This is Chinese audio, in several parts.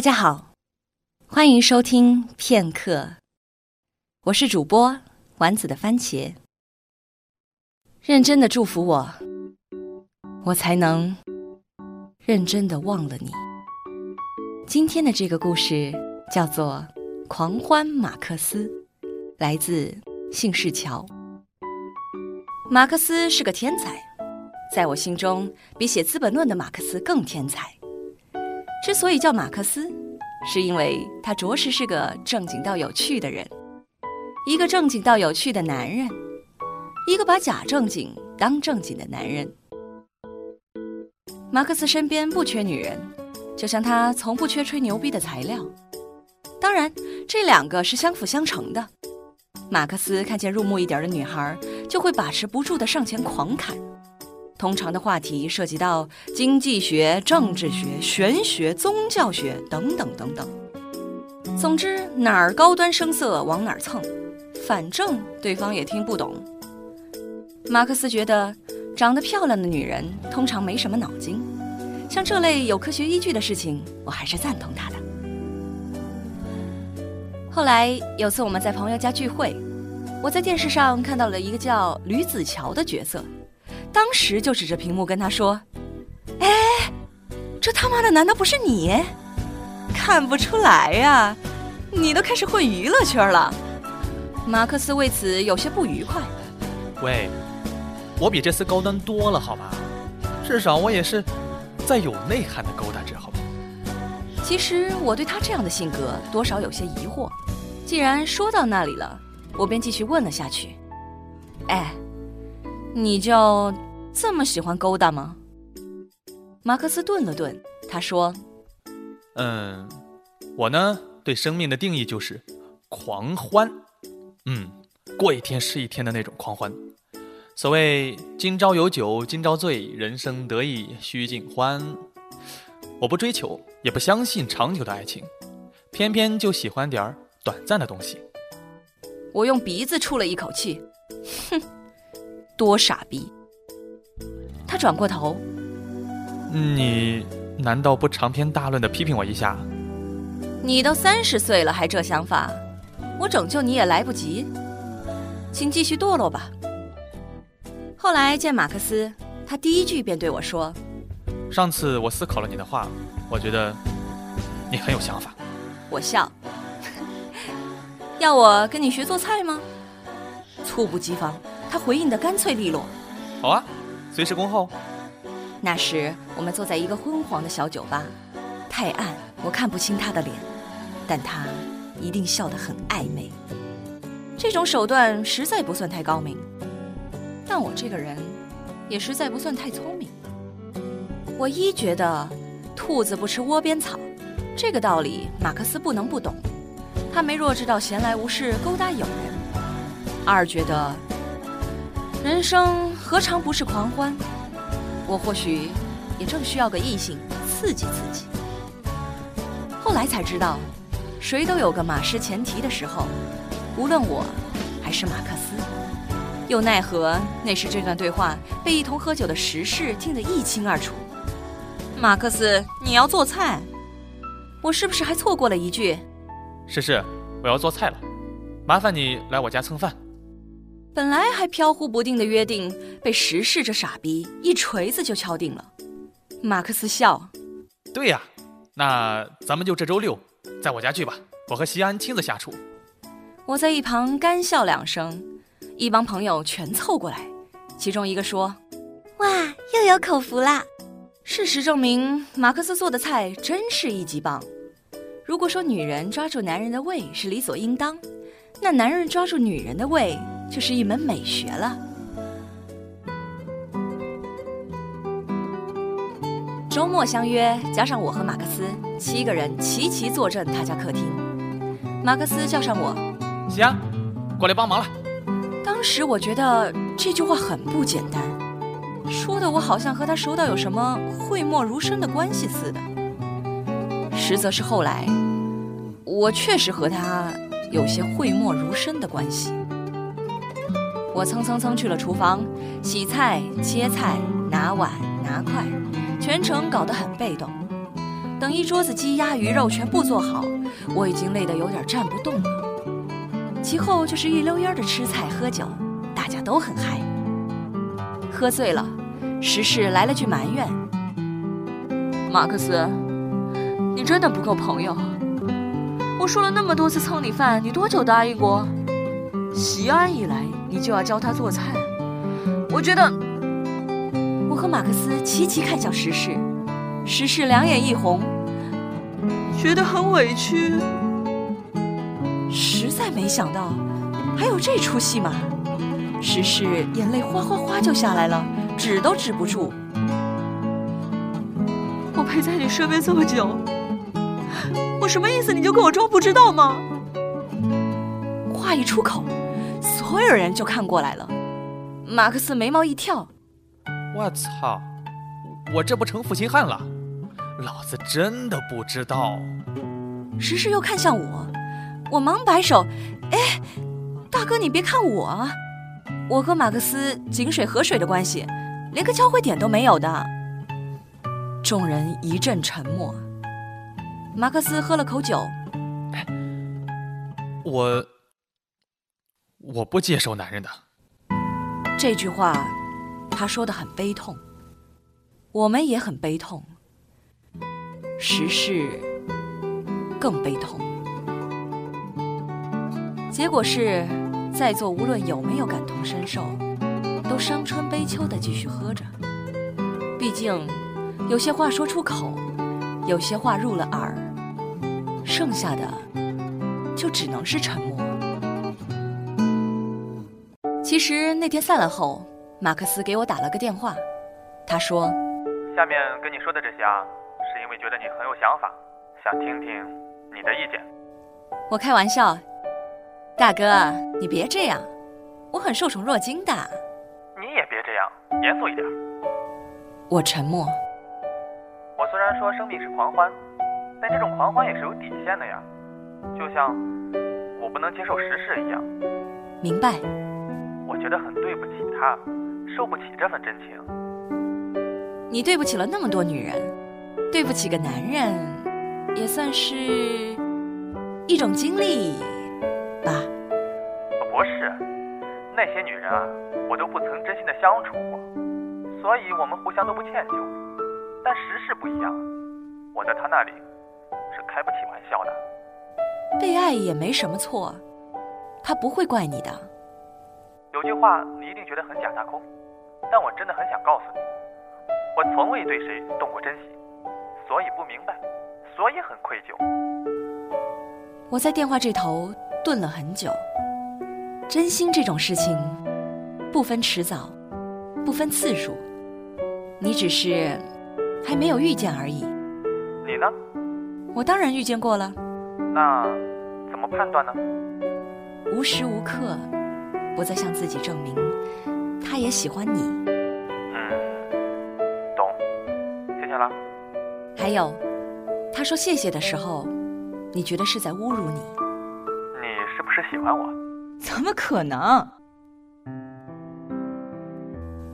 大家好，欢迎收听片刻，我是主播丸子的番茄。认真的祝福我，我才能认真的忘了你。今天的这个故事叫做《狂欢马克思》，来自姓氏桥。马克思是个天才，在我心中，比写《资本论》的马克思更天才。之所以叫马克思，是因为他着实是个正经到有趣的人，一个正经到有趣的男人，一个把假正经当正经的男人。马克思身边不缺女人，就像他从不缺吹牛逼的材料。当然，这两个是相辅相成的。马克思看见入目一点的女孩，就会把持不住的上前狂砍。通常的话题涉及到经济学、政治学、玄学、宗教学等等等等。总之，哪儿高端声色往哪儿蹭，反正对方也听不懂。马克思觉得，长得漂亮的女人通常没什么脑筋，像这类有科学依据的事情，我还是赞同他的。后来有次我们在朋友家聚会，我在电视上看到了一个叫吕子乔的角色。当时就指着屏幕跟他说：“哎，这他妈的难道不是你？看不出来呀，你都开始混娱乐圈了。”马克思为此有些不愉快。喂，我比这次高端多了好吧？至少我也是在有内涵的勾搭着，好吗？其实我对他这样的性格多少有些疑惑。既然说到那里了，我便继续问了下去：“哎。”你就这么喜欢勾搭吗？马克思顿了顿，他说：“嗯，我呢对生命的定义就是狂欢，嗯，过一天是一天的那种狂欢。所谓今朝有酒今朝醉，人生得意须尽欢。我不追求，也不相信长久的爱情，偏偏就喜欢点儿短暂的东西。”我用鼻子出了一口气，哼。多傻逼！他转过头，你难道不长篇大论的批评我一下？你都三十岁了还这想法，我拯救你也来不及，请继续堕落吧。后来见马克思，他第一句便对我说：“上次我思考了你的话，我觉得你很有想法。”我笑，要我跟你学做菜吗？猝不及防。他回应的干脆利落，好啊，随时恭候。那时我们坐在一个昏黄的小酒吧，太暗，我看不清他的脸，但他一定笑得很暧昧。这种手段实在不算太高明，但我这个人也实在不算太聪明。我一觉得兔子不吃窝边草，这个道理马克思不能不懂，他没弱智到闲来无事勾搭友人。二觉得。人生何尝不是狂欢？我或许也正需要个异性刺激刺激。后来才知道，谁都有个马失前蹄的时候，无论我还是马克思。又奈何那时这段对话被一同喝酒的时事听得一清二楚。马克思，你要做菜？我是不是还错过了一句？诗诗，我要做菜了，麻烦你来我家蹭饭。本来还飘忽不定的约定，被时事这傻逼一锤子就敲定了。马克思笑：“对呀，那咱们就这周六，在我家聚吧，我和西安亲自下厨。”我在一旁干笑两声，一帮朋友全凑过来，其中一个说：“哇，又有口福啦！”事实证明，马克思做的菜真是一级棒。如果说女人抓住男人的胃是理所应当，那男人抓住女人的胃。就是一门美学了。周末相约，加上我和马克思，七个人齐齐坐镇他家客厅。马克思叫上我，行，过来帮忙了。当时我觉得这句话很不简单，说的我好像和他熟到有什么讳莫如深的关系似的。实则是后来，我确实和他有些讳莫如深的关系。我蹭蹭蹭去了厨房，洗菜、切菜、拿碗、拿筷，全程搞得很被动。等一桌子鸡鸭鱼肉全部做好，我已经累得有点站不动了。其后就是一溜烟的吃菜喝酒，大家都很嗨。喝醉了，时事来了句埋怨：“马克思，你真的不够朋友。我说了那么多次蹭你饭，你多久答应过？席安一来，你就要教他做菜。我觉得……”我和马克思齐齐看向时事，时事两眼一红，觉得很委屈。实在没想到，还有这出戏码？时事眼泪哗哗哗就下来了，止都止不住。我陪在你身边这么久，我什么意思？你就跟我装不知道吗？话一出口，所有人就看过来了。马克思眉毛一跳。我操！我这不成负心汉了？老子真的不知道。时时又看向我，我忙摆手：“哎，大哥，你别看我，我和马克思井水河水的关系，连个交汇点都没有的。”众人一阵沉默。马克思喝了口酒：“我，我不接受男人的。”这句话。他说的很悲痛，我们也很悲痛。时事更悲痛。结果是，在座无论有没有感同身受，都伤春悲秋的继续喝着。毕竟，有些话说出口，有些话入了耳，剩下的就只能是沉默。其实那天散了后。马克思给我打了个电话，他说：“下面跟你说的这些啊，是因为觉得你很有想法，想听听你的意见。”我开玩笑，大哥，你别这样，我很受宠若惊的。你也别这样，严肃一点。我沉默。我虽然说生命是狂欢，但这种狂欢也是有底线的呀，就像我不能接受时事一样。明白。我觉得很对不起他。受不起这份真情，你对不起了那么多女人，对不起个男人，也算是一种经历吧。不是，那些女人啊，我都不曾真心的相处过，所以我们互相都不歉疚。但时事不一样，我在他那里是开不起玩笑的。被爱也没什么错，他不会怪你的。有句话你一定觉得很假大空。但我真的很想告诉你，我从未对谁动过真心，所以不明白，所以很愧疚。我在电话这头顿了很久。真心这种事情，不分迟早，不分次数，你只是还没有遇见而已。你呢？我当然遇见过了。那怎么判断呢？无时无刻不再向自己证明。他也喜欢你。嗯，懂。谢谢了。还有，他说谢谢的时候，你觉得是在侮辱你？你是不是喜欢我？怎么可能？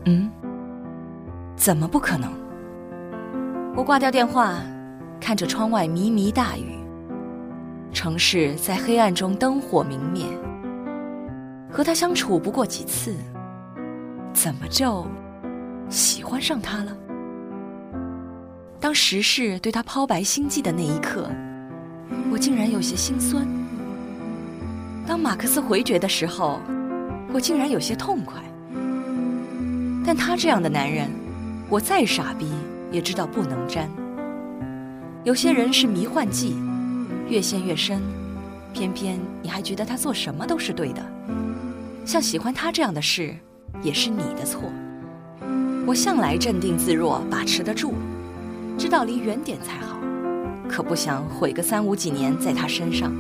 嗯？怎么不可能？我挂掉电话，看着窗外迷迷大雨，城市在黑暗中灯火明灭。和他相处不过几次。怎么就喜欢上他了？当时事对他抛白心计的那一刻，我竟然有些心酸。当马克思回绝的时候，我竟然有些痛快。但他这样的男人，我再傻逼也知道不能沾。有些人是迷幻剂，越陷越深，偏偏你还觉得他做什么都是对的。像喜欢他这样的事。也是你的错。我向来镇定自若，把持得住，知道离远点才好，可不想毁个三五几年在他身上。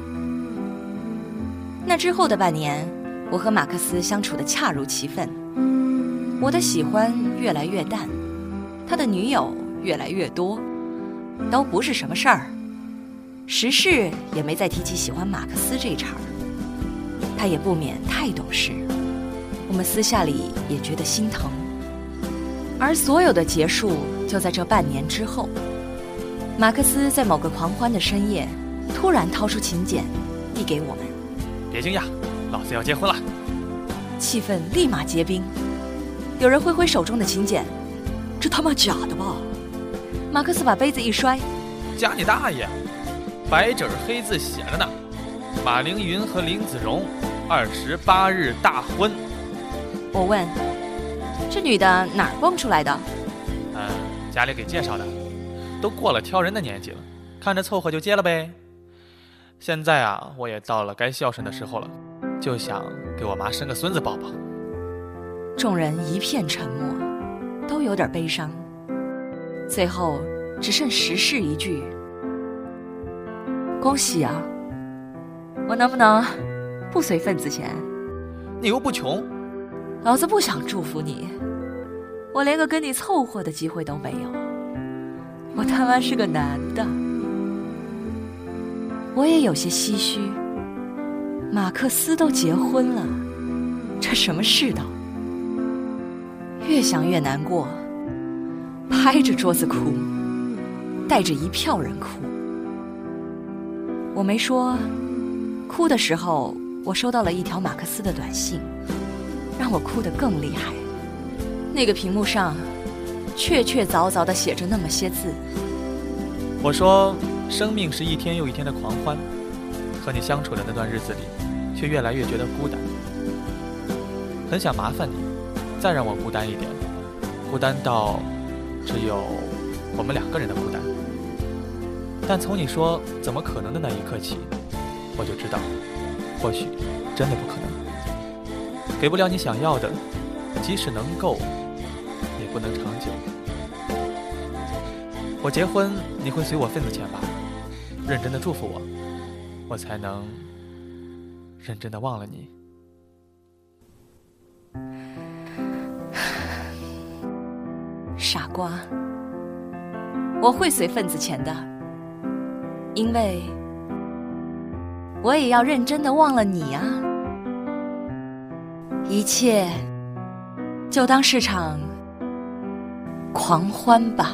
那之后的半年，我和马克思相处的恰如其分，我的喜欢越来越淡，他的女友越来越多，都不是什么事儿。时事也没再提起喜欢马克思这一茬儿，他也不免太懂事。我们私下里也觉得心疼，而所有的结束就在这半年之后。马克思在某个狂欢的深夜，突然掏出请柬，递给我们。别惊讶，老子要结婚了。气氛立马结冰，有人挥挥手中的请柬，这他妈假的吧？马克思把杯子一摔，假你大爷！白纸黑字写着呢，马凌云和林子荣二十八日大婚。我问，这女的哪儿蹦出来的？嗯，家里给介绍的，都过了挑人的年纪了，看着凑合就接了呗。现在啊，我也到了该孝顺的时候了，就想给我妈生个孙子抱抱。众人一片沉默，都有点悲伤。最后只剩石氏一句：“恭喜啊！我能不能不随份子钱？你又不穷，老子不想祝福你，我连个跟你凑合的机会都没有。我他妈是个男的。”我也有些唏嘘，马克思都结婚了，这什么世道？越想越难过，拍着桌子哭，带着一票人哭。我没说，哭的时候，我收到了一条马克思的短信，让我哭得更厉害。那个屏幕上，确确凿凿地写着那么些字。我说。生命是一天又一天的狂欢，和你相处的那段日子里，却越来越觉得孤单。很想麻烦你，再让我孤单一点，孤单到只有我们两个人的孤单。但从你说“怎么可能”的那一刻起，我就知道，或许真的不可能。给不了你想要的，即使能够，也不能长久。我结婚，你会随我份子钱吧？认真的祝福我，我才能认真的忘了你。傻瓜，我会随份子钱的，因为我也要认真的忘了你啊！一切就当是场狂欢吧。